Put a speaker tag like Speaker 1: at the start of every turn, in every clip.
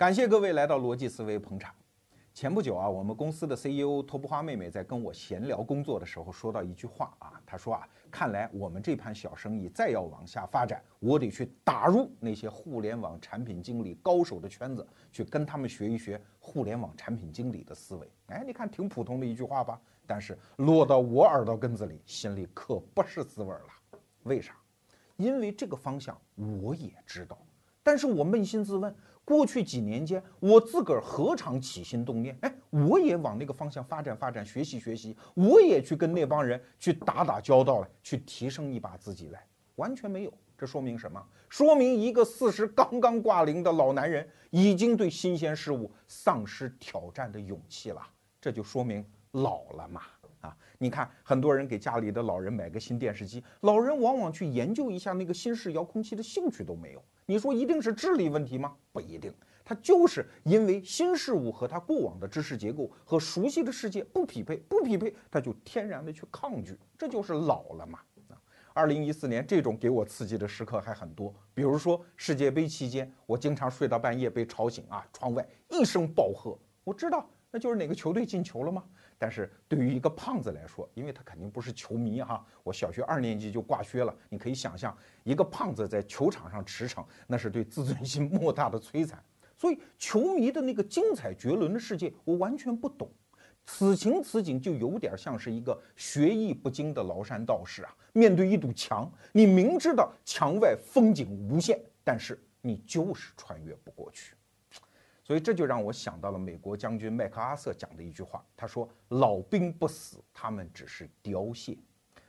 Speaker 1: 感谢各位来到逻辑思维捧场。前不久啊，我们公司的 CEO 托布花妹妹在跟我闲聊工作的时候，说到一句话啊，她说啊，看来我们这盘小生意再要往下发展，我得去打入那些互联网产品经理高手的圈子，去跟他们学一学互联网产品经理的思维。哎，你看挺普通的一句话吧，但是落到我耳朵根子里，心里可不是滋味了。为啥？因为这个方向我也知道，但是我扪心自问。过去几年间，我自个儿何尝起心动念？哎，我也往那个方向发展发展，学习学习，我也去跟那帮人去打打交道了，去提升一把自己来，完全没有。这说明什么？说明一个四十刚刚挂零的老男人，已经对新鲜事物丧失挑战的勇气了。这就说明老了嘛。你看，很多人给家里的老人买个新电视机，老人往往去研究一下那个新式遥控器的兴趣都没有。你说一定是智力问题吗？不一定，他就是因为新事物和他过往的知识结构和熟悉的世界不匹配，不匹配，他就天然的去抗拒，这就是老了嘛。啊，二零一四年这种给我刺激的时刻还很多，比如说世界杯期间，我经常睡到半夜被吵醒啊，窗外一声暴喝，我知道那就是哪个球队进球了吗？但是对于一个胖子来说，因为他肯定不是球迷哈，我小学二年级就挂靴了。你可以想象，一个胖子在球场上驰骋，那是对自尊心莫大的摧残。所以，球迷的那个精彩绝伦的世界，我完全不懂。此情此景，就有点像是一个学艺不精的崂山道士啊，面对一堵墙，你明知道墙外风景无限，但是你就是穿越不过去。所以这就让我想到了美国将军麦克阿瑟讲的一句话，他说：“老兵不死，他们只是凋谢。”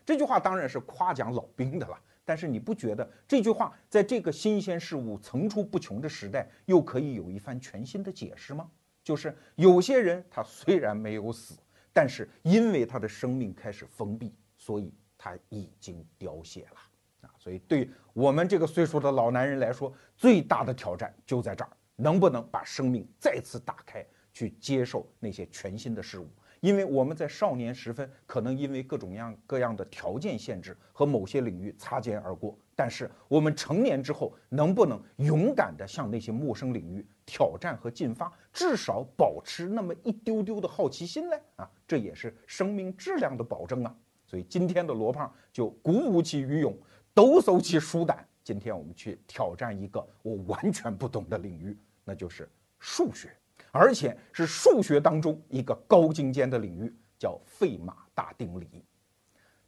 Speaker 1: 这句话当然是夸奖老兵的了，但是你不觉得这句话在这个新鲜事物层出不穷的时代，又可以有一番全新的解释吗？就是有些人他虽然没有死，但是因为他的生命开始封闭，所以他已经凋谢了啊！所以对我们这个岁数的老男人来说，最大的挑战就在这儿。能不能把生命再次打开，去接受那些全新的事物？因为我们在少年时分，可能因为各种样各样的条件限制和某些领域擦肩而过。但是我们成年之后，能不能勇敢地向那些陌生领域挑战和进发？至少保持那么一丢丢的好奇心嘞？啊，这也是生命质量的保证啊！所以今天的罗胖就鼓舞起鱼勇，抖擞起鼠胆。今天我们去挑战一个我完全不懂的领域。那就是数学，而且是数学当中一个高精尖的领域，叫费马大定理。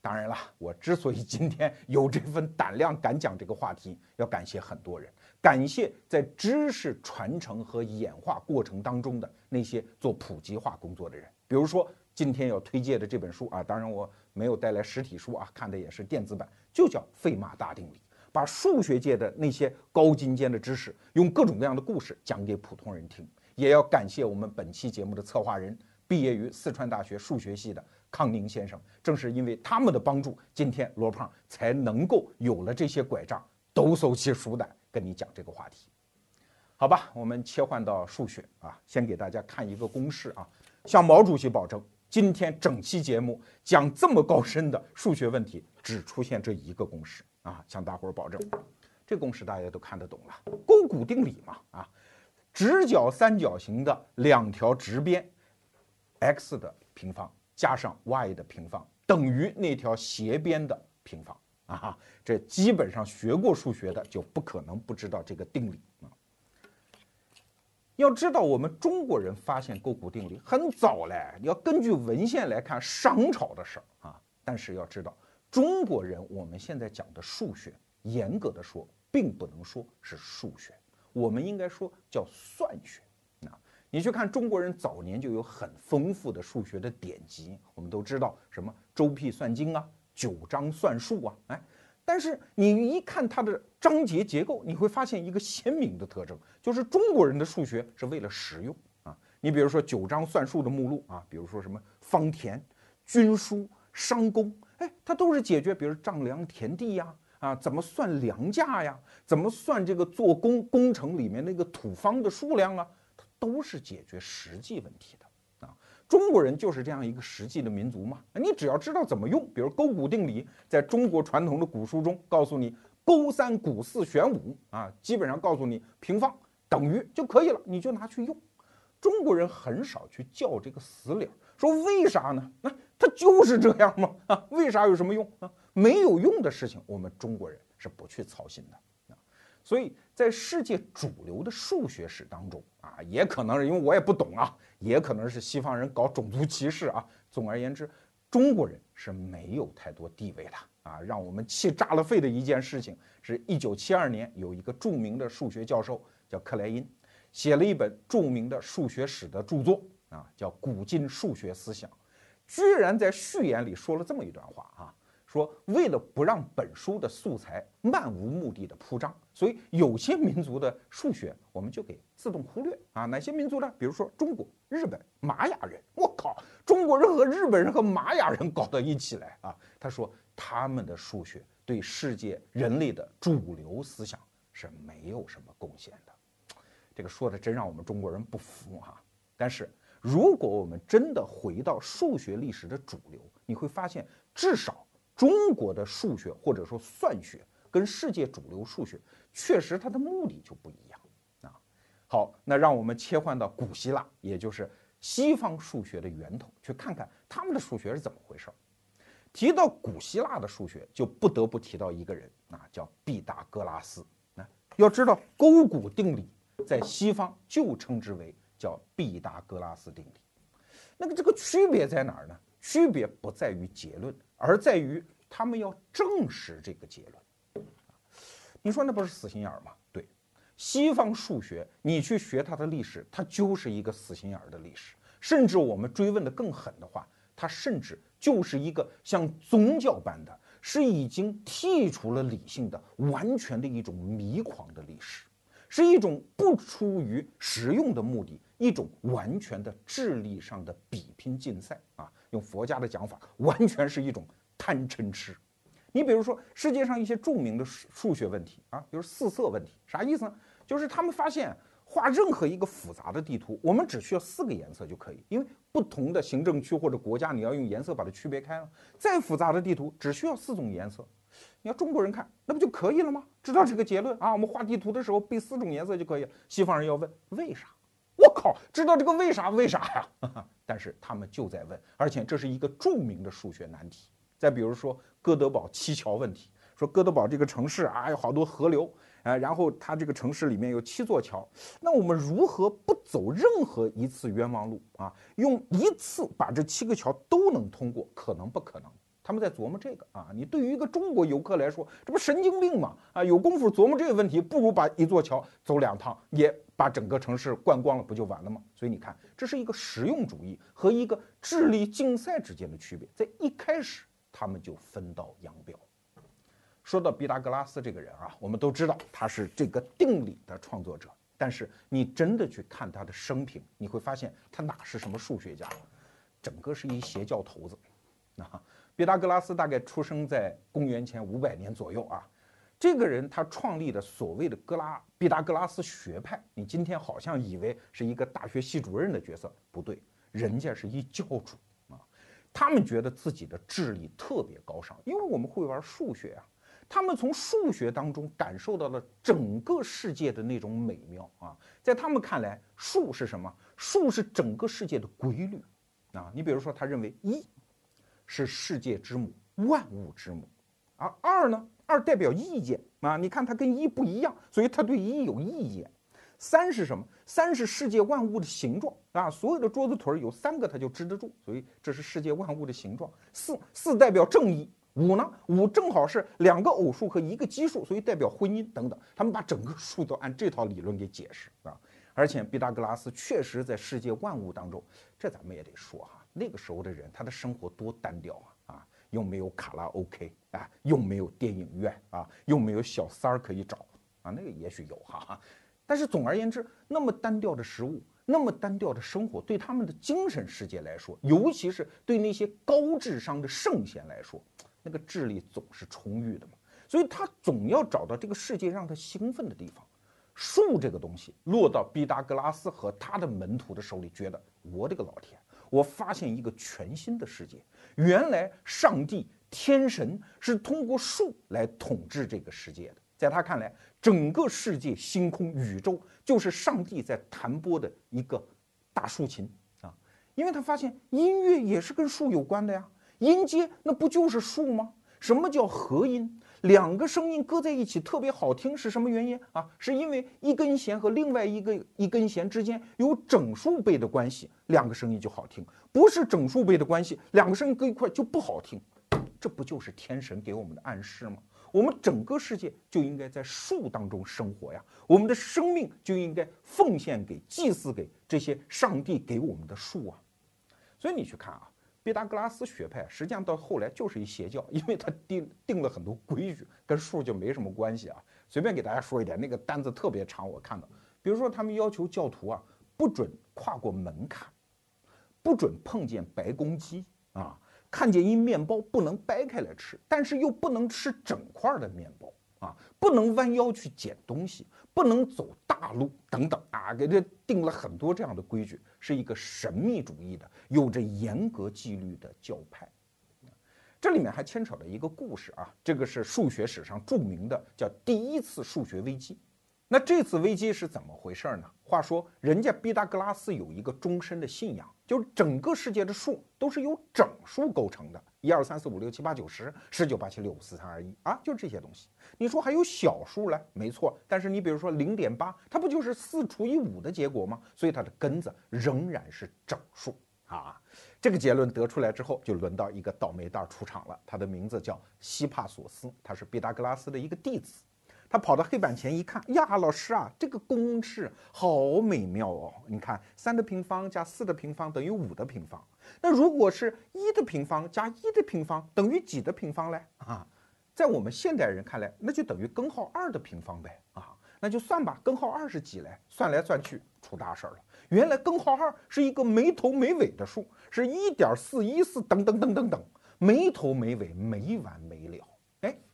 Speaker 1: 当然了，我之所以今天有这份胆量敢讲这个话题，要感谢很多人，感谢在知识传承和演化过程当中的那些做普及化工作的人。比如说今天要推荐的这本书啊，当然我没有带来实体书啊，看的也是电子版，就叫《费马大定理》。把数学界的那些高精尖的知识，用各种各样的故事讲给普通人听。也要感谢我们本期节目的策划人，毕业于四川大学数学系的康宁先生。正是因为他们的帮助，今天罗胖才能够有了这些拐杖，抖擞起鼠胆跟你讲这个话题。好吧，我们切换到数学啊，先给大家看一个公式啊，向毛主席保证，今天整期节目讲这么高深的数学问题，只出现这一个公式。啊，向大伙儿保证，这公式大家都看得懂了，勾股定理嘛。啊，直角三角形的两条直边，x 的平方加上 y 的平方等于那条斜边的平方。啊，这基本上学过数学的就不可能不知道这个定理啊。要知道，我们中国人发现勾股定理很早嘞，要根据文献来看商朝的事儿啊。但是要知道。中国人，我们现在讲的数学，严格的说，并不能说是数学，我们应该说叫算学。啊，你去看中国人早年就有很丰富的数学的典籍，我们都知道什么周辟算经啊，九章算术啊，哎，但是你一看它的章节结构，你会发现一个鲜明的特征，就是中国人的数学是为了实用啊。你比如说九章算术的目录啊，比如说什么方田、军书、商工。哎，它都是解决，比如丈量田地呀，啊，怎么算粮价呀，怎么算这个做工工程里面那个土方的数量啊，它都是解决实际问题的啊。中国人就是这样一个实际的民族嘛。你只要知道怎么用，比如勾股定理，在中国传统的古书中告诉你，勾三股四选五啊，基本上告诉你平方等于就可以了，你就拿去用。中国人很少去较这个死理儿，说为啥呢？那它就是这样吗？啊，为啥有什么用啊？没有用的事情，我们中国人是不去操心的啊。所以在世界主流的数学史当中啊，也可能是因为我也不懂啊，也可能是西方人搞种族歧视啊。总而言之，中国人是没有太多地位的啊。让我们气炸了肺的一件事情，是一九七二年有一个著名的数学教授叫克莱因。写了一本著名的数学史的著作啊，叫《古今数学思想》，居然在序言里说了这么一段话啊，说为了不让本书的素材漫无目的的铺张，所以有些民族的数学我们就给自动忽略啊。哪些民族呢？比如说中国、日本、玛雅人。我靠，中国人和日本人和玛雅人搞到一起来啊！他说他们的数学对世界人类的主流思想是没有什么贡献的。这个说的真让我们中国人不服哈！但是如果我们真的回到数学历史的主流，你会发现，至少中国的数学或者说算学跟世界主流数学确实它的目的就不一样啊。好，那让我们切换到古希腊，也就是西方数学的源头，去看看他们的数学是怎么回事儿。提到古希腊的数学，就不得不提到一个人啊，叫毕达哥拉斯。那要知道勾股定理。在西方就称之为叫毕达哥拉斯定理，那个这个区别在哪儿呢？区别不在于结论，而在于他们要证实这个结论。你说那不是死心眼儿吗？对，西方数学你去学它的历史，它就是一个死心眼儿的历史。甚至我们追问的更狠的话，它甚至就是一个像宗教般的，是已经剔除了理性的完全的一种迷狂的历史。是一种不出于实用的目的，一种完全的智力上的比拼竞赛啊！用佛家的讲法，完全是一种贪嗔痴。你比如说，世界上一些著名的数数学问题啊，比如四色问题，啥意思呢？就是他们发现画任何一个复杂的地图，我们只需要四个颜色就可以，因为不同的行政区或者国家，你要用颜色把它区别开了。再复杂的地图，只需要四种颜色。你要中国人看，那不就可以了吗？知道这个结论啊？我们画地图的时候背四种颜色就可以。西方人要问为啥？靠，知道这个为啥？为啥呀？但是他们就在问，而且这是一个著名的数学难题。再比如说哥德堡七桥问题，说哥德堡这个城市啊有好多河流，哎，然后它这个城市里面有七座桥，那我们如何不走任何一次冤枉路啊？用一次把这七个桥都能通过，可能不可能？他们在琢磨这个啊，你对于一个中国游客来说，这不神经病吗？啊，有功夫琢磨这个问题，不如把一座桥走两趟，也把整个城市逛光了，不就完了吗？所以你看，这是一个实用主义和一个智力竞赛之间的区别，在一开始他们就分道扬镳。说到毕达哥拉斯这个人啊，我们都知道他是这个定理的创作者，但是你真的去看他的生平，你会发现他哪是什么数学家，整个是一邪教头子，啊。毕达哥拉斯大概出生在公元前五百年左右啊，这个人他创立的所谓的哥拉毕达哥拉斯学派，你今天好像以为是一个大学系主任的角色，不对，人家是一教主啊。他们觉得自己的智力特别高尚，因为我们会玩数学啊，他们从数学当中感受到了整个世界的那种美妙啊，在他们看来，数是什么？数是整个世界的规律啊。你比如说，他认为一。是世界之母，万物之母，而二呢？二代表意见啊！你看它跟一不一样，所以它对一有意见。三是什么？三是世界万物的形状啊！所有的桌子腿儿有三个，它就支得住，所以这是世界万物的形状。四四代表正义，五呢？五正好是两个偶数和一个奇数，所以代表婚姻等等。他们把整个数都按这套理论给解释啊！而且毕达哥拉斯确实在世界万物当中，这咱们也得说哈。那个时候的人，他的生活多单调啊！啊，又没有卡拉 OK 啊，又没有电影院啊，又没有小三儿可以找啊。那个也许有哈哈，但是总而言之，那么单调的食物，那么单调的生活，对他们的精神世界来说，尤其是对那些高智商的圣贤来说，那个智力总是充裕的嘛。所以他总要找到这个世界让他兴奋的地方。数这个东西落到毕达哥拉斯和他的门徒的手里，觉得我的个老天！我发现一个全新的世界，原来上帝天神是通过数来统治这个世界的。在他看来，整个世界、星空、宇宙就是上帝在弹拨的一个大竖琴啊！因为他发现音乐也是跟树有关的呀，音阶那不就是树吗？什么叫和音？两个声音搁在一起特别好听是什么原因啊？是因为一根弦和另外一个一根弦之间有整数倍的关系，两个声音就好听；不是整数倍的关系，两个声音搁一块就不好听。这不就是天神给我们的暗示吗？我们整个世界就应该在树当中生活呀，我们的生命就应该奉献给、祭祀给这些上帝给我们的树啊。所以你去看啊。毕达哥拉斯学派实际上到后来就是一邪教，因为他定定了很多规矩，跟数就没什么关系啊。随便给大家说一点，那个单子特别长，我看到，比如说他们要求教徒啊不准跨过门槛，不准碰见白公鸡啊，看见一面包不能掰开来吃，但是又不能吃整块的面包。啊，不能弯腰去捡东西，不能走大路，等等啊，给这定了很多这样的规矩，是一个神秘主义的、有着严格纪律的教派。这里面还牵扯了一个故事啊，这个是数学史上著名的，叫第一次数学危机。那这次危机是怎么回事呢？话说，人家毕达哥拉斯有一个终身的信仰，就是整个世界的数都是由整数构成的，一二三四五六七八九十，十九八七六五四三二一啊，就这些东西。你说还有小数嘞？没错，但是你比如说零点八，它不就是四除以五的结果吗？所以它的根子仍然是整数啊。这个结论得出来之后，就轮到一个倒霉蛋出场了，他的名字叫希帕索斯，他是毕达哥拉斯的一个弟子。他跑到黑板前一看，呀，老师啊，这个公式好美妙哦！你看，三的平方加四的平方等于五的平方。那如果是一的平方加一的平方等于几的平方嘞？啊，在我们现代人看来，那就等于根号二的平方呗。啊，那就算吧，根号二是几嘞？算来算去出大事儿了。原来根号二是一个没头没尾的数，是一点四一四等等等等等，没头没尾，没完没了。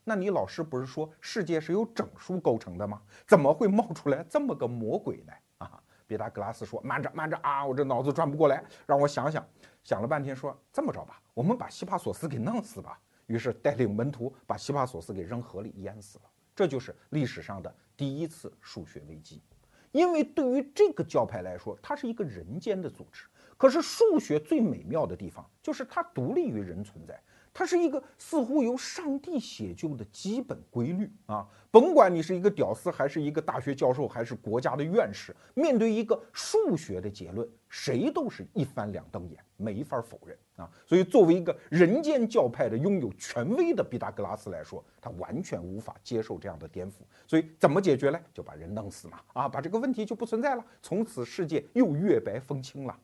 Speaker 1: 那你老师不是说世界是由整数构成的吗？怎么会冒出来这么个魔鬼呢？啊，毕达哥拉斯说：“慢着，慢着啊，我这脑子转不过来，让我想想。”想了半天，说：“这么着吧，我们把希帕索斯给弄死吧。”于是带领门徒把希帕索斯给扔河里淹死了。这就是历史上的第一次数学危机。因为对于这个教派来说，它是一个人间的组织。可是数学最美妙的地方就是它独立于人存在。它是一个似乎由上帝写就的基本规律啊！甭管你是一个屌丝，还是一个大学教授，还是国家的院士，面对一个数学的结论，谁都是一翻两瞪眼，没法否认啊！所以，作为一个人间教派的拥有权威的毕达哥拉斯来说，他完全无法接受这样的颠覆。所以，怎么解决呢？就把人弄死嘛！啊，把这个问题就不存在了，从此世界又月白风清了。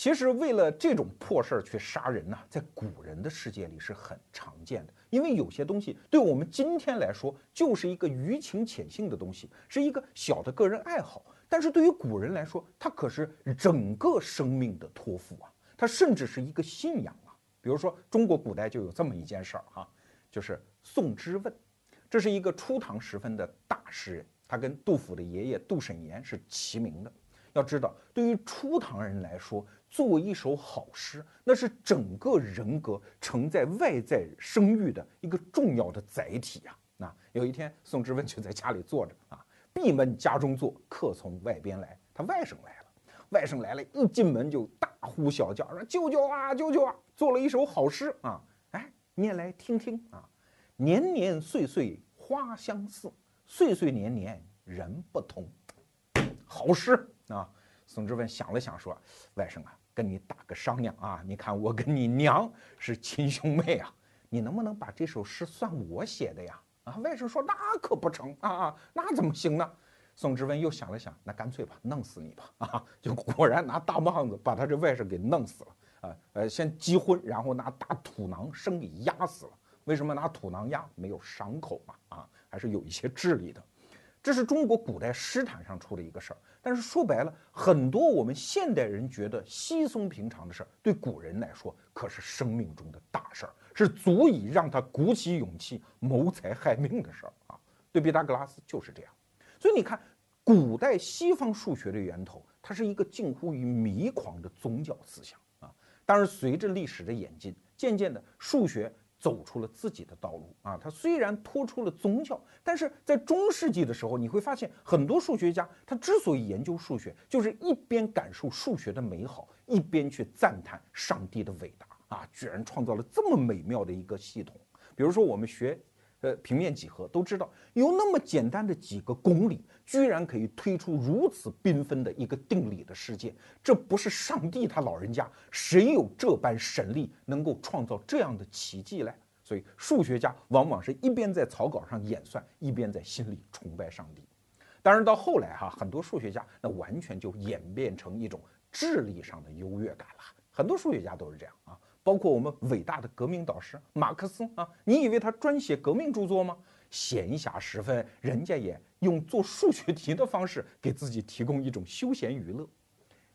Speaker 1: 其实为了这种破事儿去杀人呢，在古人的世界里是很常见的。因为有些东西对我们今天来说就是一个余情浅性的东西，是一个小的个人爱好。但是对于古人来说，它可是整个生命的托付啊，它甚至是一个信仰啊。比如说，中国古代就有这么一件事儿哈，就是宋之问，这是一个初唐时分的大诗人，他跟杜甫的爷爷杜审言是齐名的。要知道，对于初唐人来说，做一首好诗，那是整个人格承载外在声誉的一个重要的载体呀。那有一天，宋之问就在家里坐着啊，闭门家中坐，客从外边来，他外甥来了。外甥来了，一进门就大呼小叫，说：“舅舅啊，舅舅啊，做了一首好诗啊！哎，念来听听啊。年年岁岁花相似，岁岁年年人不同。好诗啊！”宋之问想了想，说：“外甥啊。”跟你打个商量啊！你看我跟你娘是亲兄妹啊，你能不能把这首诗算我写的呀？啊，外甥说那可不成啊啊，那怎么行呢？宋之问又想了想，那干脆吧，弄死你吧！啊，就果然拿大棒子把他这外甥给弄死了啊！呃，先击昏，然后拿大土囊生给压死了。为什么拿土囊压？没有伤口嘛？啊，还是有一些智力的。这是中国古代诗坛上出的一个事儿。但是说白了，很多我们现代人觉得稀松平常的事儿，对古人来说可是生命中的大事儿，是足以让他鼓起勇气谋财害命的事儿啊！对毕达哥拉斯就是这样。所以你看，古代西方数学的源头，它是一个近乎于迷狂的宗教思想啊。当然，随着历史的演进，渐渐的数学走出了自己的道路啊。他虽然脱出了宗教，但是在中世纪的时候，你会发现很多数学家，他之所以研究数学，就是一边感受数学的美好，一边去赞叹上帝的伟大啊！居然创造了这么美妙的一个系统。比如说我们学。呃，平面几何都知道，有那么简单的几个公理，居然可以推出如此缤纷的一个定理的世界，这不是上帝他老人家，谁有这般神力，能够创造这样的奇迹嘞？所以数学家往往是一边在草稿上演算，一边在心里崇拜上帝。当然到后来哈，很多数学家那完全就演变成一种智力上的优越感了，很多数学家都是这样啊。包括我们伟大的革命导师马克思啊，你以为他专写革命著作吗？闲暇时分，人家也用做数学题的方式给自己提供一种休闲娱乐。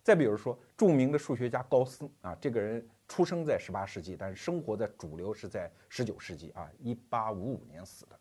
Speaker 1: 再比如说，著名的数学家高斯啊，这个人出生在十八世纪，但是生活在主流是在十九世纪啊，一八五五年死的。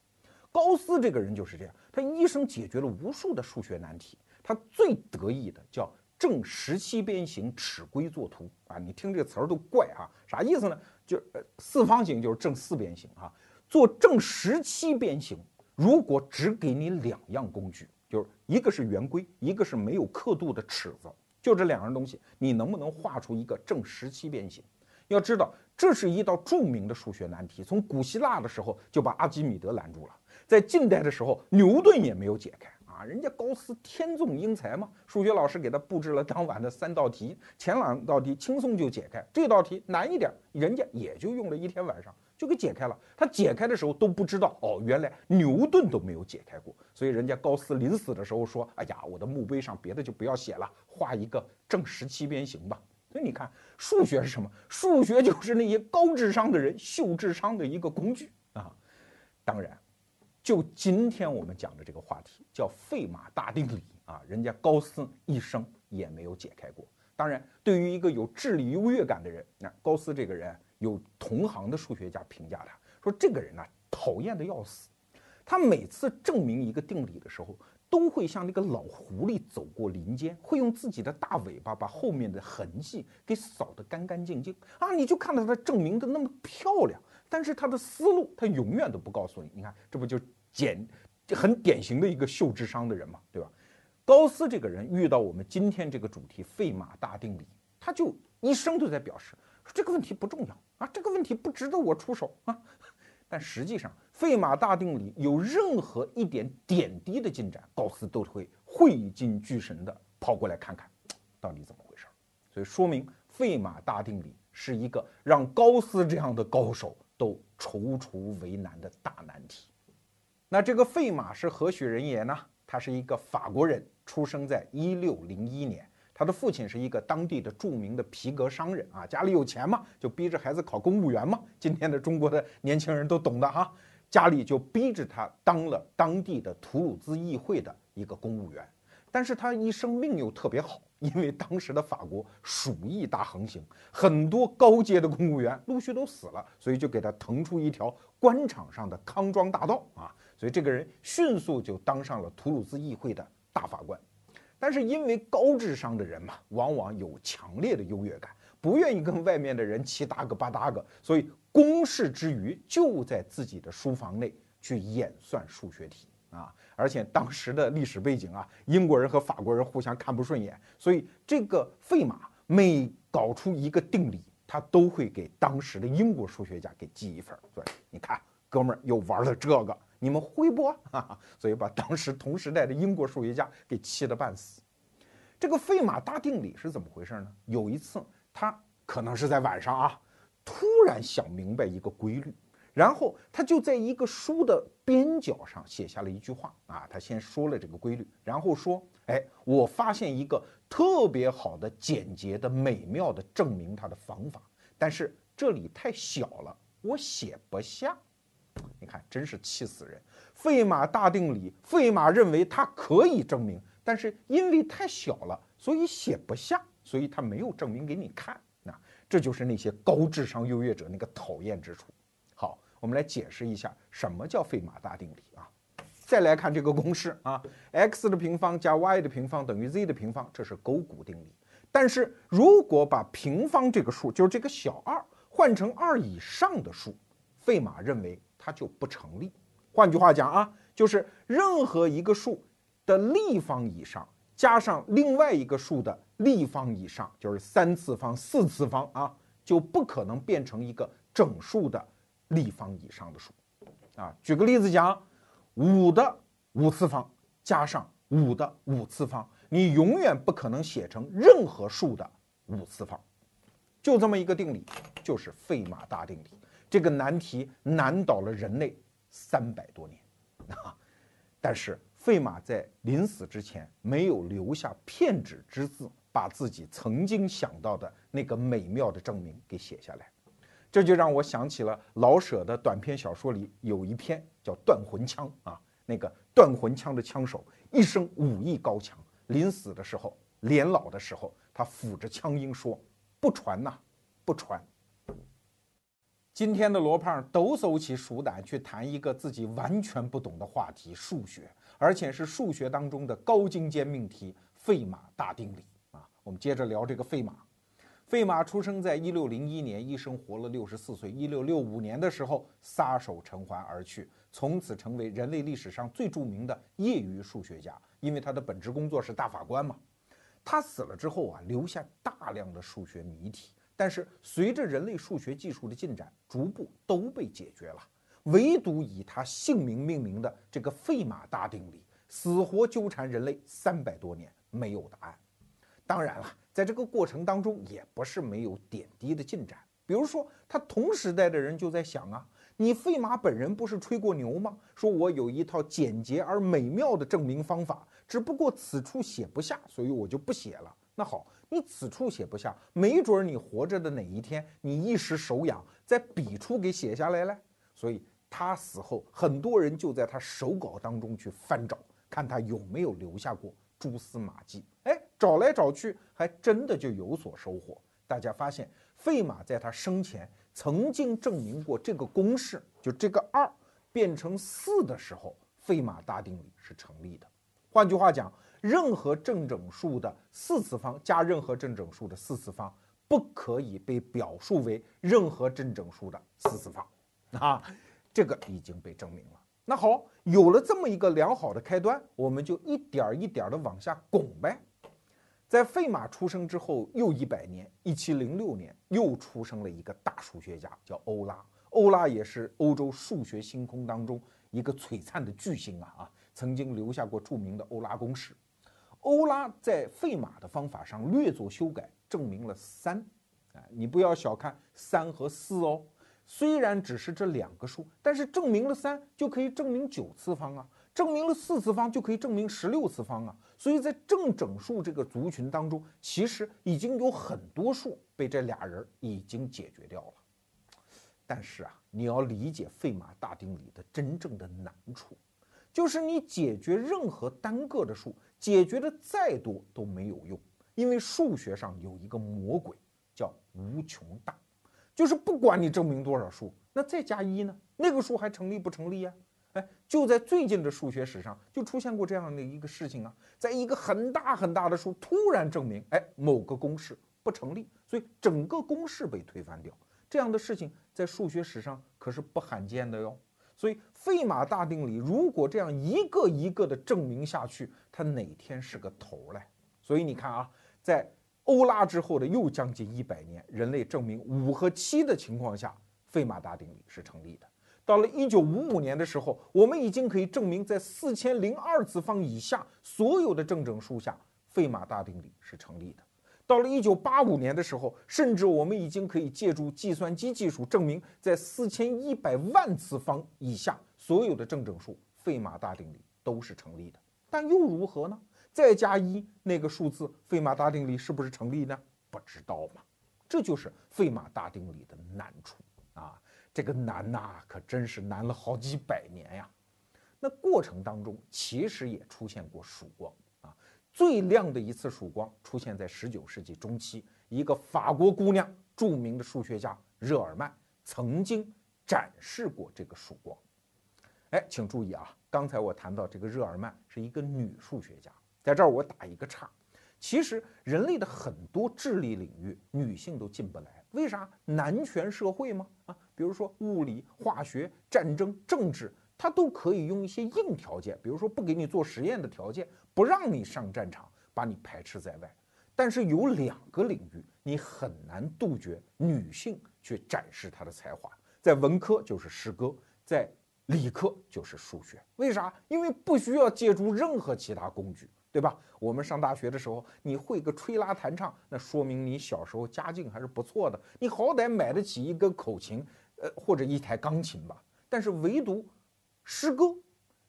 Speaker 1: 高斯这个人就是这样，他一生解决了无数的数学难题，他最得意的叫。正十七边形尺规作图啊，你听这个词儿都怪啊，啥意思呢？就呃四方形就是正四边形啊，做正十七边形，如果只给你两样工具，就是一个是圆规，一个是没有刻度的尺子，就这两样东西，你能不能画出一个正十七边形？要知道，这是一道著名的数学难题，从古希腊的时候就把阿基米德拦住了，在近代的时候，牛顿也没有解开。啊，人家高斯天纵英才嘛，数学老师给他布置了当晚的三道题，前两道题轻松就解开，这道题难一点，人家也就用了一天晚上就给解开了。他解开的时候都不知道，哦，原来牛顿都没有解开过，所以人家高斯临死的时候说：“哎呀，我的墓碑上别的就不要写了，画一个正十七边形吧。”所以你看，数学是什么？数学就是那些高智商的人秀智商的一个工具啊。当然。就今天我们讲的这个话题叫费马大定理啊，人家高斯一生也没有解开过。当然，对于一个有智力优越感的人，那高斯这个人有同行的数学家评价他说，这个人呢讨厌的要死。他每次证明一个定理的时候，都会像那个老狐狸走过林间，会用自己的大尾巴把后面的痕迹给扫得干干净净啊！你就看到他证明的那么漂亮。但是他的思路，他永远都不告诉你。你看，这不就简很典型的一个秀智商的人嘛，对吧？高斯这个人遇到我们今天这个主题费马大定理，他就一生都在表示说这个问题不重要啊，这个问题不值得我出手啊。但实际上，费马大定理有任何一点点滴的进展，高斯都会会心聚神的跑过来看看，到底怎么回事。所以说明费马大定理是一个让高斯这样的高手。都踌躇为难的大难题。那这个费马是何许人也呢？他是一个法国人，出生在一六零一年。他的父亲是一个当地的著名的皮革商人啊，家里有钱嘛，就逼着孩子考公务员嘛。今天的中国的年轻人都懂的哈，家里就逼着他当了当地的图鲁兹议会的一个公务员。但是他一生命又特别好。因为当时的法国鼠疫大横行，很多高阶的公务员陆续都死了，所以就给他腾出一条官场上的康庄大道啊！所以这个人迅速就当上了图鲁兹议会的大法官。但是因为高智商的人嘛，往往有强烈的优越感，不愿意跟外面的人七搭个八搭个，所以公事之余就在自己的书房内去演算数学题啊。而且当时的历史背景啊，英国人和法国人互相看不顺眼，所以这个费马每搞出一个定理，他都会给当时的英国数学家给记一份。对，你看，哥们儿又玩了这个，你们会不？哈哈，所以把当时同时代的英国数学家给气得半死。这个费马大定理是怎么回事呢？有一次，他可能是在晚上啊，突然想明白一个规律。然后他就在一个书的边角上写下了一句话啊，他先说了这个规律，然后说：“哎，我发现一个特别好的、简洁的、美妙的证明它的方法，但是这里太小了，我写不下。”你看，真是气死人！费马大定理，费马认为它可以证明，但是因为太小了，所以写不下，所以他没有证明给你看。那这就是那些高智商优越者那个讨厌之处。好我们来解释一下什么叫费马大定理啊？再来看这个公式啊，x 的平方加 y 的平方等于 z 的平方，这是勾股定理。但是如果把平方这个数，就是这个小二，换成二以上的数，费马认为它就不成立。换句话讲啊，就是任何一个数的立方以上加上另外一个数的立方以上，就是三次方、四次方啊，就不可能变成一个整数的立方以上的数。啊，举个例子讲，五的五次方加上五的五次方，你永远不可能写成任何数的五次方。就这么一个定理，就是费马大定理。这个难题难倒了人类。三百多年，啊！但是费马在临死之前没有留下片纸之字，把自己曾经想到的那个美妙的证明给写下来，这就让我想起了老舍的短篇小说里有一篇叫《断魂枪》啊，那个断魂枪的枪手一生武艺高强，临死的时候，年老的时候，他抚着枪缨说：“不传呐，不传。”今天的罗胖抖擞起鼠胆去谈一个自己完全不懂的话题——数学，而且是数学当中的高精尖命题——费马大定理啊！我们接着聊这个费马。费马出生在一六零一年，一生活了六十四岁。一六六五年的时候，撒手尘寰而去，从此成为人类历史上最著名的业余数学家，因为他的本职工作是大法官嘛。他死了之后啊，留下大量的数学谜题。但是随着人类数学技术的进展，逐步都被解决了，唯独以他姓名命名的这个费马大定理，死活纠缠人类三百多年没有答案。当然了，在这个过程当中，也不是没有点滴的进展。比如说，他同时代的人就在想啊，你费马本人不是吹过牛吗？说我有一套简洁而美妙的证明方法，只不过此处写不下，所以我就不写了。那好。你此处写不下，没准儿你活着的哪一天，你一时手痒，在笔处给写下来了。所以他死后，很多人就在他手稿当中去翻找，看他有没有留下过蛛丝马迹。哎，找来找去，还真的就有所收获。大家发现，费马在他生前曾经证明过这个公式，就这个二变成四的时候，费马大定理是成立的。换句话讲。任何正整数的四次方加任何正整数的四次方，不可以被表述为任何正整数的四次方，啊，这个已经被证明了。那好，有了这么一个良好的开端，我们就一点儿一点儿的往下拱呗。在费马出生之后又一百年，一七零六年又出生了一个大数学家，叫欧拉。欧拉也是欧洲数学星空当中一个璀璨的巨星啊啊，曾经留下过著名的欧拉公式。欧拉在费马的方法上略作修改，证明了三。哎，你不要小看三和四哦，虽然只是这两个数，但是证明了三就可以证明九次方啊，证明了四次方就可以证明十六次方啊。所以在正整数这个族群当中，其实已经有很多数被这俩人已经解决掉了。但是啊，你要理解费马大定理的真正的难处，就是你解决任何单个的数。解决的再多都没有用，因为数学上有一个魔鬼叫无穷大，就是不管你证明多少数，那再加一呢，那个数还成立不成立呀？哎，就在最近的数学史上就出现过这样的一个事情啊，在一个很大很大的数突然证明，哎，某个公式不成立，所以整个公式被推翻掉，这样的事情在数学史上可是不罕见的哟。所以费马大定理如果这样一个一个的证明下去，它哪天是个头来？所以你看啊，在欧拉之后的又将近一百年，人类证明五和七的情况下，费马大定理是成立的。到了一九五五年的时候，我们已经可以证明在四千零二次方以下所有的正整数下，费马大定理是成立的。到了一九八五年的时候，甚至我们已经可以借助计算机技术证明，在四千一百万次方以下所有的正整数，费马大定理都是成立的。但又如何呢？再加一那个数字，费马大定理是不是成立呢？不知道嘛。这就是费马大定理的难处啊！这个难呐，可真是难了好几百年呀。那过程当中，其实也出现过曙光。最亮的一次曙光出现在十九世纪中期，一个法国姑娘，著名的数学家热尔曼曾经展示过这个曙光。哎，请注意啊，刚才我谈到这个热尔曼是一个女数学家，在这儿我打一个叉。其实人类的很多智力领域，女性都进不来，为啥？男权社会吗？啊，比如说物理、化学、战争、政治，他都可以用一些硬条件，比如说不给你做实验的条件，不让你上战场，把你排斥在外。但是有两个领域，你很难杜绝女性去展示她的才华，在文科就是诗歌，在理科就是数学。为啥？因为不需要借助任何其他工具。对吧？我们上大学的时候，你会个吹拉弹唱，那说明你小时候家境还是不错的，你好歹买得起一个口琴，呃，或者一台钢琴吧。但是唯独诗歌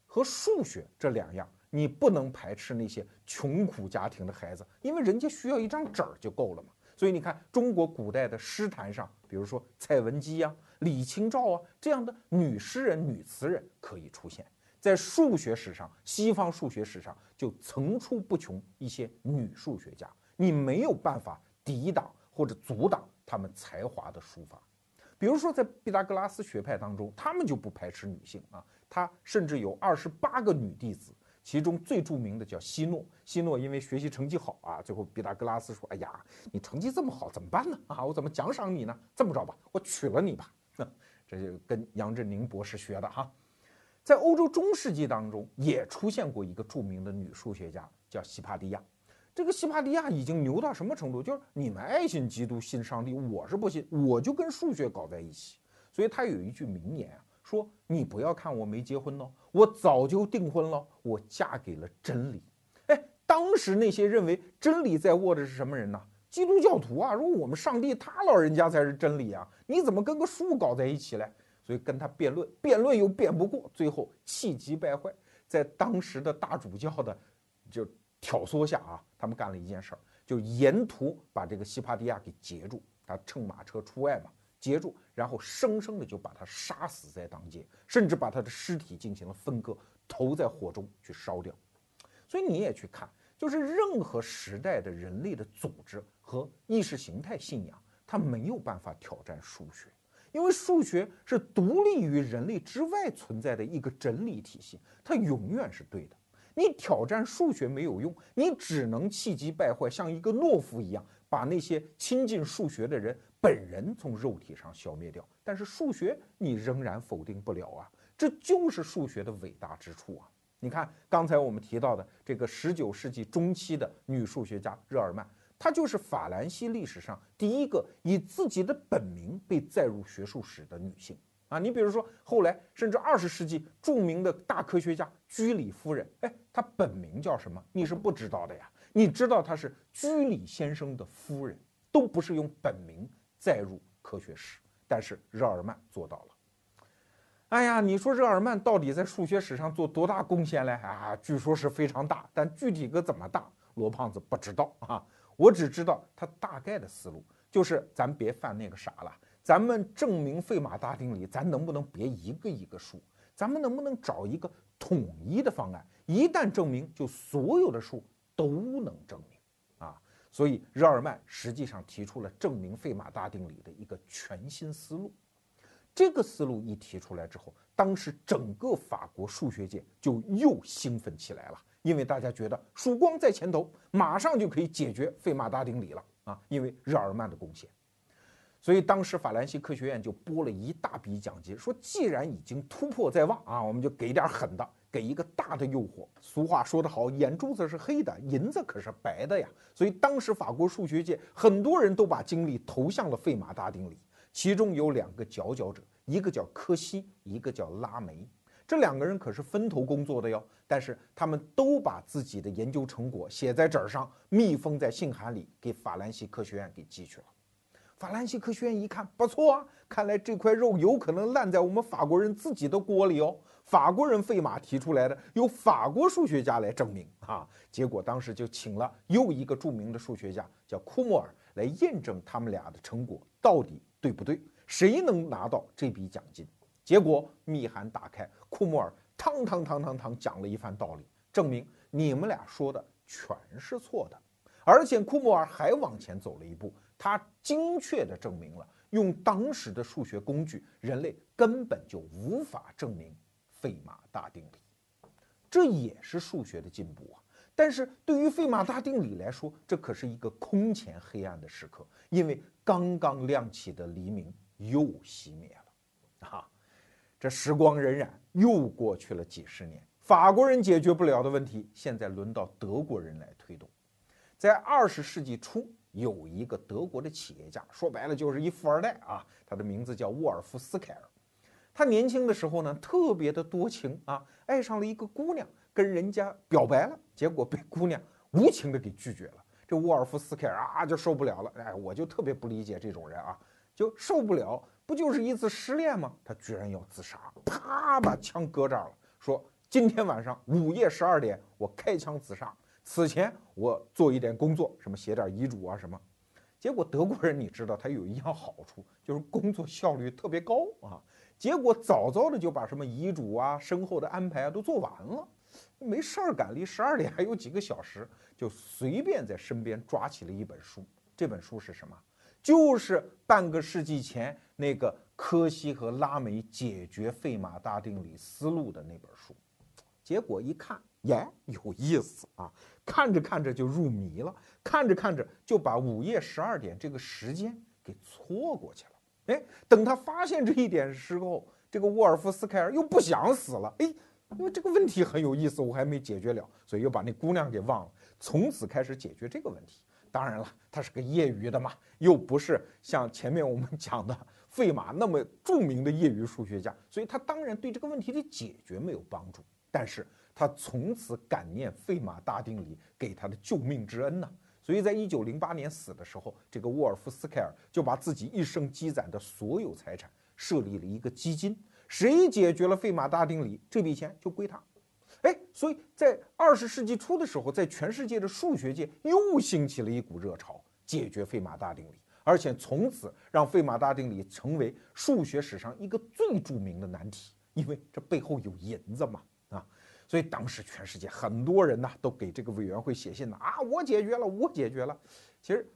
Speaker 1: 和数学这两样，你不能排斥那些穷苦家庭的孩子，因为人家需要一张纸儿就够了嘛。所以你看，中国古代的诗坛上，比如说蔡文姬呀、李清照啊这样的女诗人、女词人可以出现。在数学史上，西方数学史上就层出不穷一些女数学家，你没有办法抵挡或者阻挡她们才华的抒发。比如说，在毕达哥拉斯学派当中，他们就不排斥女性啊，他甚至有二十八个女弟子，其中最著名的叫希诺。希诺因为学习成绩好啊，最后毕达哥拉斯说：“哎呀，你成绩这么好，怎么办呢？啊，我怎么奖赏你呢？这么着吧，我娶了你吧。” 这就跟杨振宁博士学的哈。在欧洲中世纪当中，也出现过一个著名的女数学家，叫希帕蒂亚。这个希帕蒂亚已经牛到什么程度？就是你们爱信基督、信上帝，我是不信，我就跟数学搞在一起。所以他有一句名言啊，说：“你不要看我没结婚呢，我早就订婚了，我嫁给了真理。”哎，当时那些认为真理在握的是什么人呢？基督教徒啊，说我们上帝他老人家才是真理啊，你怎么跟个树搞在一起嘞？所以跟他辩论，辩论又辩不过，最后气急败坏，在当时的大主教的就挑唆下啊，他们干了一件事儿，就沿途把这个西帕蒂亚给截住，他乘马车出外嘛，截住，然后生生的就把他杀死在当街，甚至把他的尸体进行了分割，投在火中去烧掉。所以你也去看，就是任何时代的人类的组织和意识形态信仰，它没有办法挑战数学。因为数学是独立于人类之外存在的一个整理体系，它永远是对的。你挑战数学没有用，你只能气急败坏，像一个懦夫一样，把那些亲近数学的人本人从肉体上消灭掉。但是数学你仍然否定不了啊，这就是数学的伟大之处啊！你看刚才我们提到的这个十九世纪中期的女数学家热尔曼。她就是法兰西历史上第一个以自己的本名被载入学术史的女性啊！你比如说，后来甚至二十世纪著名的大科学家居里夫人，哎，她本名叫什么？你是不知道的呀！你知道她是居里先生的夫人，都不是用本名载入科学史，但是热尔曼做到了。哎呀，你说热尔曼到底在数学史上做多大贡献嘞？啊，据说是非常大，但具体个怎么大，罗胖子不知道啊。我只知道他大概的思路，就是咱别犯那个傻了。咱们证明费马大定理，咱能不能别一个一个数？咱们能不能找一个统一的方案？一旦证明，就所有的数都能证明！所以日耳曼实际上提出了证明费马大定理的一个全新思路。这个思路一提出来之后，当时整个法国数学界就又兴奋起来了。因为大家觉得曙光在前头，马上就可以解决费马大定理了啊！因为日耳曼的贡献，所以当时法兰西科学院就拨了一大笔奖金，说既然已经突破在望啊，我们就给点狠的，给一个大的诱惑。俗话说得好，眼珠子是黑的，银子可是白的呀。所以当时法国数学界很多人都把精力投向了费马大定理，其中有两个佼佼者，一个叫柯西，一个叫拉梅。这两个人可是分头工作的哟，但是他们都把自己的研究成果写在纸上，密封在信函里，给法兰西科学院给寄去了。法兰西科学院一看，不错啊，看来这块肉有可能烂在我们法国人自己的锅里哦。法国人费马提出来的，由法国数学家来证明啊。结果当时就请了又一个著名的数学家，叫库莫尔，来验证他们俩的成果到底对不对，谁能拿到这笔奖金。结果密函打开，库莫尔堂堂堂堂堂讲了一番道理，证明你们俩说的全是错的。而且库莫尔还往前走了一步，他精确地证明了用当时的数学工具，人类根本就无法证明费马大定理。这也是数学的进步啊！但是对于费马大定理来说，这可是一个空前黑暗的时刻，因为刚刚亮起的黎明又熄灭了。啊，这时光荏苒，又过去了几十年，法国人解决不了的问题，现在轮到德国人来推动。在二十世纪初，有一个德国的企业家，说白了就是一富二代啊，他的名字叫沃尔夫斯凯尔。他年轻的时候呢，特别的多情啊，爱上了一个姑娘。跟人家表白了，结果被姑娘无情的给拒绝了。这沃尔夫斯凯尔啊就受不了了，哎，我就特别不理解这种人啊，就受不了，不就是一次失恋吗？他居然要自杀，啪把枪搁这儿了，说今天晚上午夜十二点我开枪自杀，此前我做一点工作，什么写点遗嘱啊什么。结果德国人你知道他有一样好处，就是工作效率特别高啊，结果早早的就把什么遗嘱啊、身后的安排啊都做完了。没事儿干，离十二点还有几个小时，就随便在身边抓起了一本书。这本书是什么？就是半个世纪前那个柯西和拉梅解决费马大定理思路的那本书。结果一看，耶，有意思啊！看着看着就入迷了，看着看着就把午夜十二点这个时间给错过去了。哎，等他发现这一点时候，这个沃尔夫斯凯尔又不想死了。哎。因为这个问题很有意思，我还没解决了，所以又把那姑娘给忘了。从此开始解决这个问题。当然了，他是个业余的嘛，又不是像前面我们讲的费马那么著名的业余数学家，所以他当然对这个问题的解决没有帮助。但是他从此感念费马大定理给他的救命之恩呢。所以在一九零八年死的时候，这个沃尔夫斯凯尔就把自己一生积攒的所有财产设立了一个基金。谁解决了费马大定理，这笔钱就归他。哎，所以在二十世纪初的时候，在全世界的数学界又兴起了一股热潮，解决费马大定理，而且从此让费马大定理成为数学史上一个最著名的难题，因为这背后有银子嘛！所以当时全世界很多人呢都给这个委员会写信呢啊，我解决了，我解决了。其实。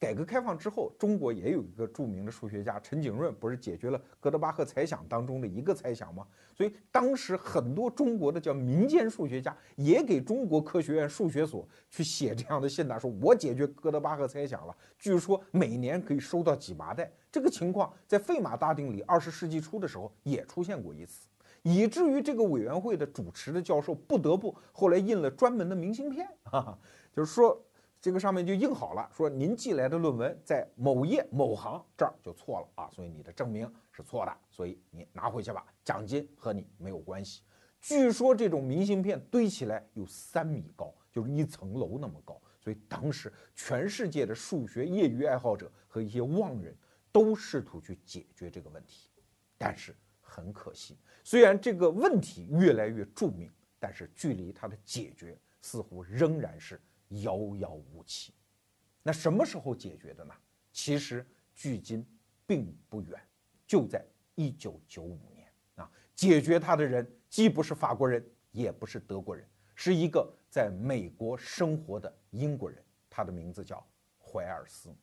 Speaker 1: 改革开放之后，中国也有一个著名的数学家陈景润，不是解决了哥德巴赫猜想当中的一个猜想吗？所以当时很多中国的叫民间数学家也给中国科学院数学所去写这样的信，呢，说我解决哥德巴赫猜想了，据说每年可以收到几麻袋。这个情况在费马大定理二十世纪初的时候也出现过一次，以至于这个委员会的主持的教授不得不后来印了专门的明信片，哈哈，就是说。这个上面就印好了，说您寄来的论文在某页某行这儿就错了啊，所以你的证明是错的，所以你拿回去吧，奖金和你没有关系。据说这种明信片堆起来有三米高，就是一层楼那么高，所以当时全世界的数学业余爱好者和一些妄人都试图去解决这个问题，但是很可惜，虽然这个问题越来越著名，但是距离它的解决似乎仍然是。遥遥无期，那什么时候解决的呢？其实距今并不远，就在一九九五年啊。解决它的人既不是法国人，也不是德国人，是一个在美国生活的英国人，他的名字叫怀尔斯。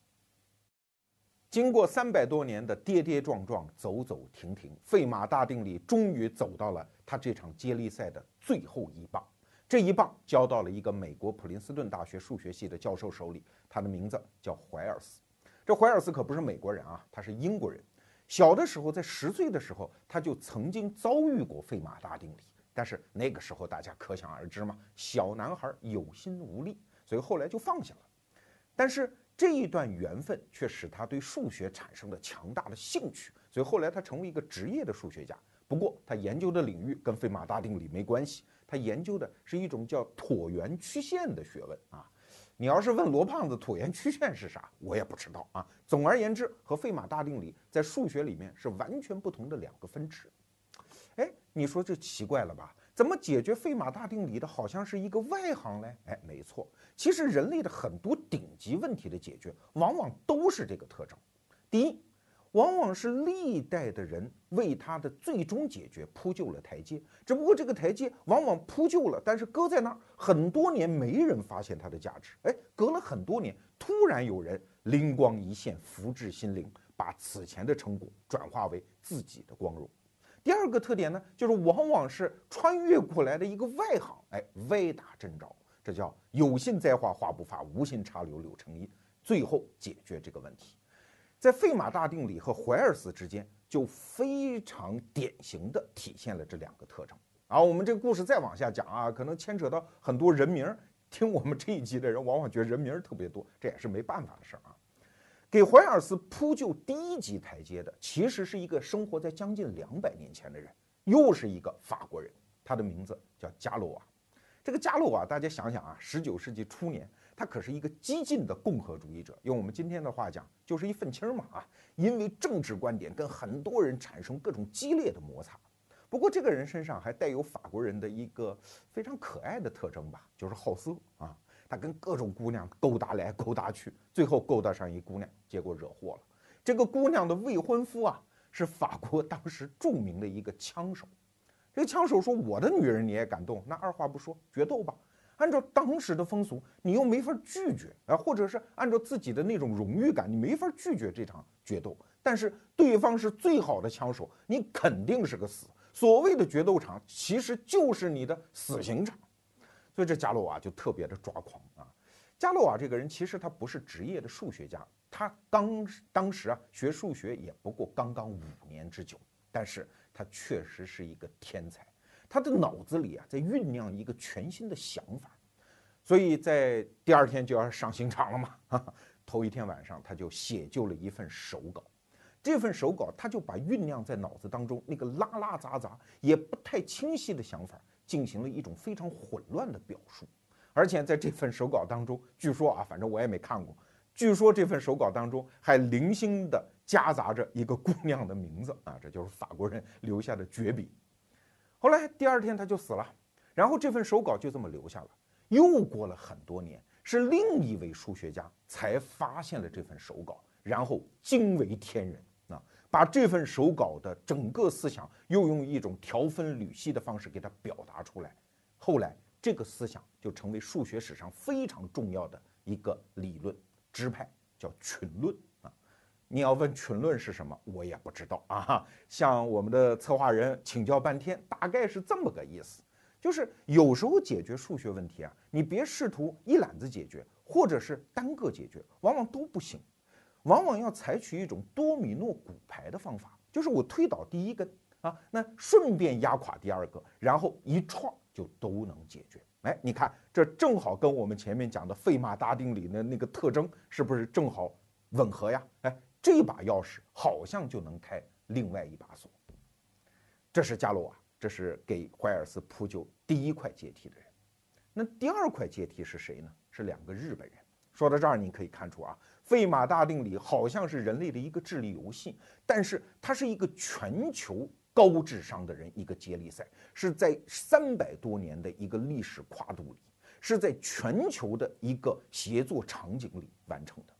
Speaker 1: 经过三百多年的跌跌撞撞、走走停停，费马大定理终于走到了他这场接力赛的最后一棒。这一棒交到了一个美国普林斯顿大学数学系的教授手里，他的名字叫怀尔斯。这怀尔斯可不是美国人啊，他是英国人。小的时候，在十岁的时候，他就曾经遭遇过费马大定理，但是那个时候大家可想而知嘛，小男孩有心无力，所以后来就放下了。但是这一段缘分却使他对数学产生了强大的兴趣，所以后来他成为一个职业的数学家。不过他研究的领域跟费马大定理没关系。他研究的是一种叫椭圆曲线的学问啊，你要是问罗胖子椭圆曲线是啥，我也不知道啊。总而言之，和费马大定理在数学里面是完全不同的两个分支。哎，你说这奇怪了吧？怎么解决费马大定理的好像是一个外行嘞？哎，没错，其实人类的很多顶级问题的解决，往往都是这个特征。第一。往往是历代的人为他的最终解决铺就了台阶，只不过这个台阶往往铺就了，但是搁在那儿很多年没人发现它的价值。哎，隔了很多年，突然有人灵光一现，福至心灵，把此前的成果转化为自己的光荣。第二个特点呢，就是往往是穿越过来的一个外行，哎，歪打正着。这叫有心栽花花不发，无心插柳柳成荫。最后解决这个问题，在费马大定理和怀尔斯之间，就非常典型的体现了这两个特征。啊，我们这个故事再往下讲啊，可能牵扯到很多人名。听我们这一集的人，往往觉得人名特别多，这也是没办法的事儿啊。给怀尔斯铺就第一级台阶的，其实是一个生活在将近两百年前的人，又是一个法国人，他的名字叫加洛瓦。这个加洛瓦，大家想想啊，十九世纪初年，他可是一个激进的共和主义者，用我们今天的话讲，就是一愤青嘛啊，因为政治观点跟很多人产生各种激烈的摩擦。不过这个人身上还带有法国人的一个非常可爱的特征吧，就是好色啊。他跟各种姑娘勾搭来勾搭去，最后勾搭上一姑娘，结果惹祸了。这个姑娘的未婚夫啊，是法国当时著名的一个枪手。这个枪手说：“我的女人你也敢动？那二话不说，决斗吧！按照当时的风俗，你又没法拒绝啊，或者是按照自己的那种荣誉感，你没法拒绝这场决斗。但是对方是最好的枪手，你肯定是个死。所谓的决斗场，其实就是你的死刑场。”所以这加洛瓦就特别的抓狂啊！加洛瓦这个人其实他不是职业的数学家，他刚当时啊学数学也不过刚刚五年之久，但是他确实是一个天才，他的脑子里啊在酝酿一个全新的想法，所以在第二天就要上刑场了嘛，哈 头一天晚上他就写就了一份手稿，这份手稿他就把酝酿在脑子当中那个拉拉杂杂也不太清晰的想法。进行了一种非常混乱的表述，而且在这份手稿当中，据说啊，反正我也没看过，据说这份手稿当中还零星的夹杂着一个姑娘的名字啊，这就是法国人留下的绝笔。后来第二天他就死了，然后这份手稿就这么留下了。又过了很多年，是另一位数学家才发现了这份手稿，然后惊为天人。把这份手稿的整个思想，又用一种条分缕析的方式给它表达出来。后来，这个思想就成为数学史上非常重要的一个理论支派，叫群论啊。你要问群论是什么，我也不知道啊。向我们的策划人请教半天，大概是这么个意思：就是有时候解决数学问题啊，你别试图一揽子解决，或者是单个解决，往往都不行。往往要采取一种多米诺骨牌的方法，就是我推倒第一根啊，那顺便压垮第二个，然后一串就都能解决。哎，你看这正好跟我们前面讲的费马大定理的那个特征是不是正好吻合呀？哎，这把钥匙好像就能开另外一把锁。这是加洛瓦，这是给怀尔斯铺就第一块阶梯的人。那第二块阶梯是谁呢？是两个日本人。说到这儿，你可以看出啊。费马大定理好像是人类的一个智力游戏，但是它是一个全球高智商的人一个接力赛，是在三百多年的一个历史跨度里，是在全球的一个协作场景里完成的。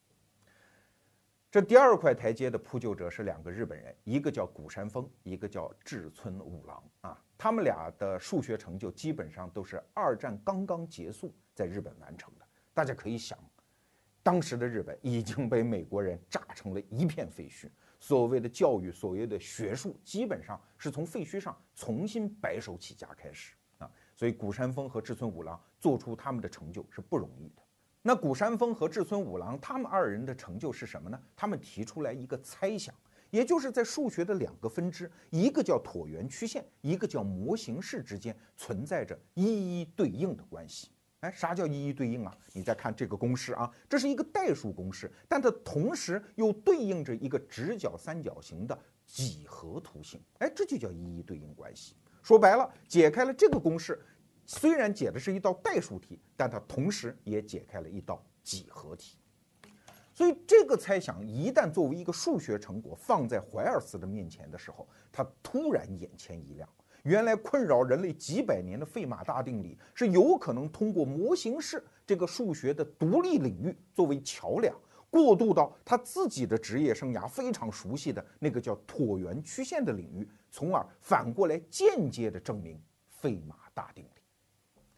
Speaker 1: 这第二块台阶的铺就者是两个日本人，一个叫谷山峰，一个叫志村五郎啊，他们俩的数学成就基本上都是二战刚刚结束在日本完成的，大家可以想。当时的日本已经被美国人炸成了一片废墟，所谓的教育，所谓的学术，基本上是从废墟上重新白手起家开始啊。所以谷山峰和志村五郎做出他们的成就是不容易的。那谷山峰和志村五郎他们二人的成就是什么呢？他们提出来一个猜想，也就是在数学的两个分支，一个叫椭圆曲线，一个叫模型式之间存在着一一对应的关系。哎，啥叫一一对应啊？你再看这个公式啊，这是一个代数公式，但它同时又对应着一个直角三角形的几何图形。哎，这就叫一一对应关系。说白了，解开了这个公式，虽然解的是一道代数题，但它同时也解开了一道几何题。所以这个猜想一旦作为一个数学成果放在怀尔斯的面前的时候，他突然眼前一亮。原来困扰人类几百年的费马大定理是有可能通过模型式这个数学的独立领域作为桥梁，过渡到他自己的职业生涯非常熟悉的那个叫椭圆曲线的领域，从而反过来间接的证明费马大定理。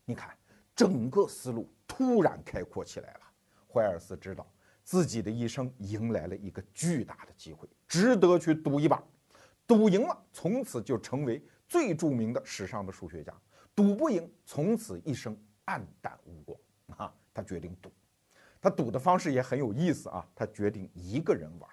Speaker 1: 你看，整个思路突然开阔起来了。怀尔斯知道自己的一生迎来了一个巨大的机会，值得去赌一把，赌赢了，从此就成为。最著名的史上的数学家，赌不赢，从此一生黯淡无光啊！他决定赌，他赌的方式也很有意思啊！他决定一个人玩，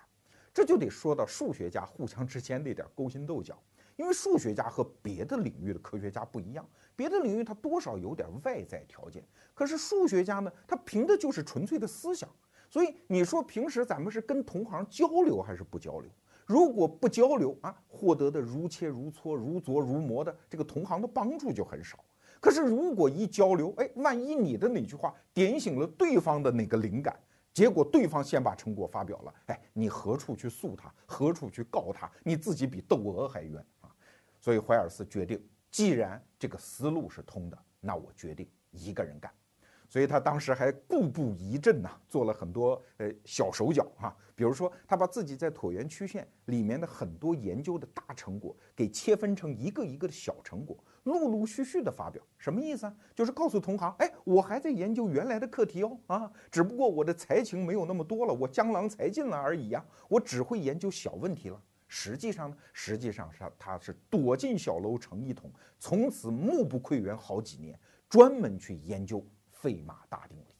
Speaker 1: 这就得说到数学家互相之间那点勾心斗角。因为数学家和别的领域的科学家不一样，别的领域他多少有点外在条件，可是数学家呢，他凭的就是纯粹的思想。所以你说平时咱们是跟同行交流还是不交流？如果不交流啊，获得的如切如磋、如琢如磨的这个同行的帮助就很少。可是如果一交流，哎，万一你的哪句话点醒了对方的哪个灵感，结果对方先把成果发表了，哎，你何处去诉他？何处去告他？你自己比窦娥还冤啊。所以怀尔斯决定，既然这个思路是通的，那我决定一个人干。所以他当时还故布疑阵呐，做了很多呃小手脚哈。比如说，他把自己在椭圆曲线里面的很多研究的大成果给切分成一个一个的小成果，陆陆续续的发表。什么意思啊？就是告诉同行，哎，我还在研究原来的课题哦啊，只不过我的才情没有那么多了，我江郎才尽了而已呀，我只会研究小问题了。实际上呢，实际上是他是躲进小楼成一统，从此目不窥园好几年，专门去研究费马大定理。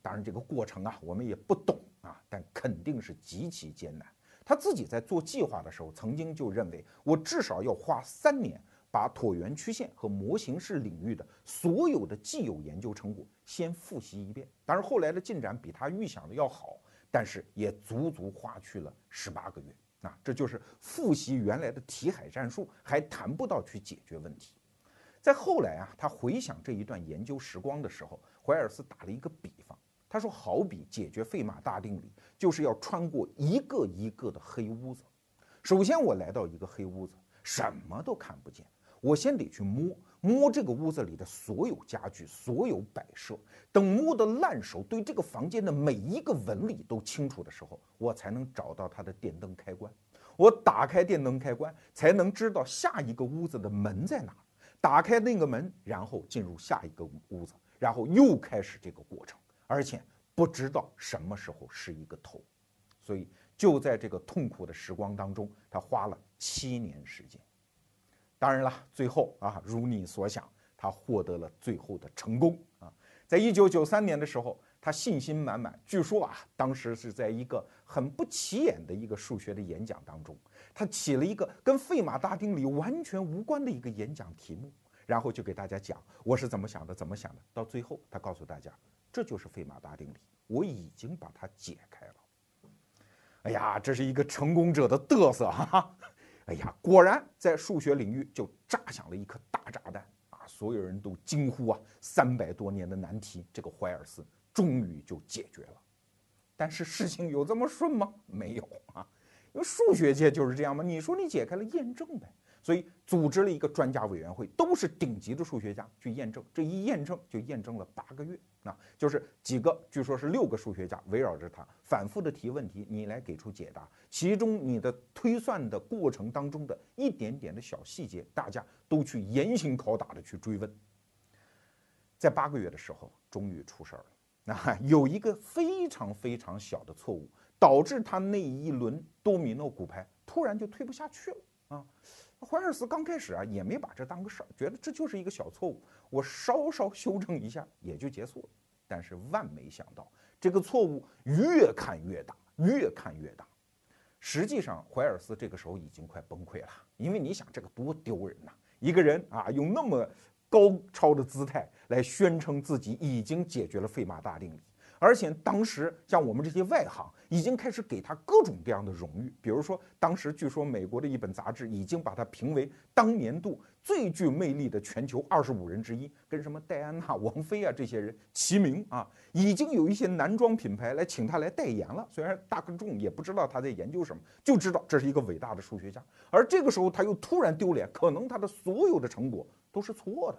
Speaker 1: 当然，这个过程啊，我们也不懂啊，但肯定是极其艰难。他自己在做计划的时候，曾经就认为，我至少要花三年，把椭圆曲线和模型式领域的所有的既有研究成果先复习一遍。当然，后来的进展比他预想的要好，但是也足足花去了十八个月。啊，这就是复习原来的题海战术，还谈不到去解决问题。在后来啊，他回想这一段研究时光的时候，怀尔斯打了一个比方，他说：“好比解决费马大定理，就是要穿过一个一个的黑屋子。首先，我来到一个黑屋子，什么都看不见，我先得去摸。”摸这个屋子里的所有家具、所有摆设，等摸得烂熟，对这个房间的每一个纹理都清楚的时候，我才能找到它的电灯开关。我打开电灯开关，才能知道下一个屋子的门在哪。打开那个门，然后进入下一个屋子，然后又开始这个过程，而且不知道什么时候是一个头。所以就在这个痛苦的时光当中，他花了七年时间。当然了，最后啊，如你所想，他获得了最后的成功啊！在一九九三年的时候，他信心满满。据说啊，当时是在一个很不起眼的一个数学的演讲当中，他起了一个跟费马大定理完全无关的一个演讲题目，然后就给大家讲我是怎么想的，怎么想的。到最后，他告诉大家，这就是费马大定理，我已经把它解开了。哎呀，这是一个成功者的嘚瑟哈！哎呀，果然在数学领域就炸响了一颗大炸弹啊！所有人都惊呼啊，三百多年的难题，这个怀尔斯终于就解决了。但是事情有这么顺吗？没有啊，因为数学界就是这样嘛。你说你解开了，验证呗。所以组织了一个专家委员会，都是顶级的数学家去验证。这一验证就验证了八个月，啊，就是几个，据说是六个数学家围绕着他反复的提问题，你来给出解答。其中你的推算的过程当中的一点点的小细节，大家都去严刑拷打的去追问。在八个月的时候，终于出事儿了。啊，有一个非常非常小的错误，导致他那一轮多米诺骨牌突然就推不下去了啊。怀尔斯刚开始啊也没把这当个事儿，觉得这就是一个小错误，我稍稍修正一下也就结束了。但是万没想到，这个错误越看越大，越看越大。实际上，怀尔斯这个时候已经快崩溃了，因为你想这个多丢人呐！一个人啊用那么高超的姿态来宣称自己已经解决了费马大定理。而且当时像我们这些外行已经开始给他各种各样的荣誉，比如说当时据说美国的一本杂志已经把他评为当年度最具魅力的全球二十五人之一，跟什么戴安娜王妃啊这些人齐名啊。已经有一些男装品牌来请他来代言了，虽然大众也不知道他在研究什么，就知道这是一个伟大的数学家。而这个时候他又突然丢脸，可能他的所有的成果都是错的，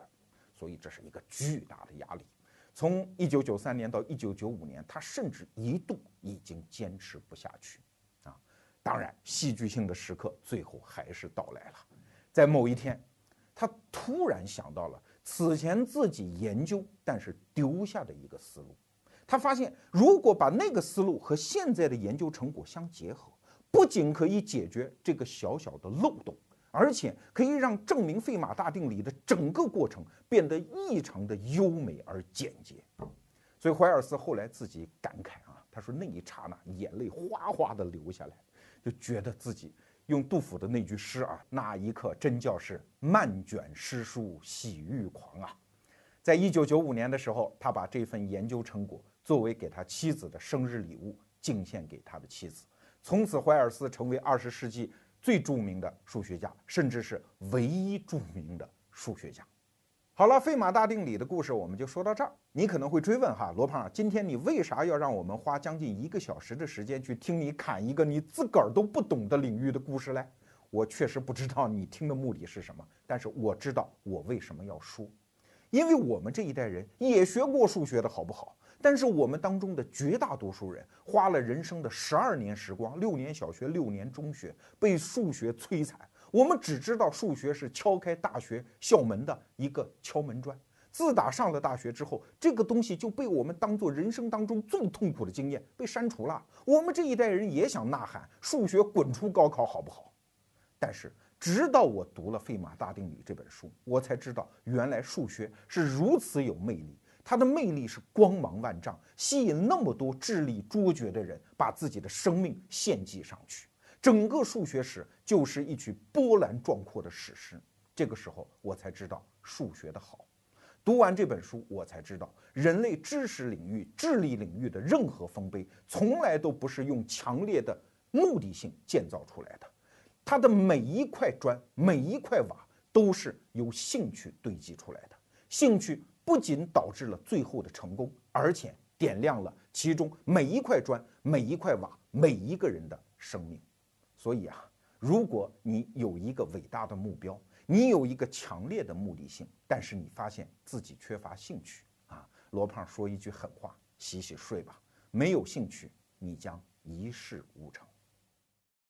Speaker 1: 所以这是一个巨大的压力。从一九九三年到一九九五年，他甚至一度已经坚持不下去，啊，当然，戏剧性的时刻最后还是到来了。在某一天，他突然想到了此前自己研究但是丢下的一个思路。他发现，如果把那个思路和现在的研究成果相结合，不仅可以解决这个小小的漏洞，而且可以让证明费马大定理的整个过程变得异常的优美而简洁。所以怀尔斯后来自己感慨啊，他说那一刹那眼泪哗哗的流下来，就觉得自己用杜甫的那句诗啊，那一刻真叫是漫卷诗书喜欲狂啊。在一九九五年的时候，他把这份研究成果作为给他妻子的生日礼物敬献给他的妻子。从此，怀尔斯成为二十世纪最著名的数学家，甚至是唯一著名的数学家。好了，费马大定理的故事我们就说到这儿。你可能会追问哈，罗胖，今天你为啥要让我们花将近一个小时的时间去听你侃一个你自个儿都不懂的领域的故事嘞？我确实不知道你听的目的是什么，但是我知道我为什么要说。因为我们这一代人也学过数学的好不好？但是我们当中的绝大多数人花了人生的十二年时光，六年小学，六年中学，被数学摧残。我们只知道数学是敲开大学校门的一个敲门砖。自打上了大学之后，这个东西就被我们当做人生当中最痛苦的经验被删除了。我们这一代人也想呐喊：数学滚出高考，好不好？但是。直到我读了《费马大定理》这本书，我才知道原来数学是如此有魅力。它的魅力是光芒万丈，吸引那么多智力卓绝的人把自己的生命献祭上去。整个数学史就是一曲波澜壮阔的史诗。这个时候，我才知道数学的好。读完这本书，我才知道人类知识领域、智力领域的任何丰碑，从来都不是用强烈的目的性建造出来的。它的每一块砖、每一块瓦都是由兴趣堆积出来的。兴趣不仅导致了最后的成功，而且点亮了其中每一块砖、每一块瓦、每一个人的生命。所以啊，如果你有一个伟大的目标，你有一个强烈的目的性，但是你发现自己缺乏兴趣啊，罗胖说一句狠话：洗洗睡吧。没有兴趣，你将一事无成。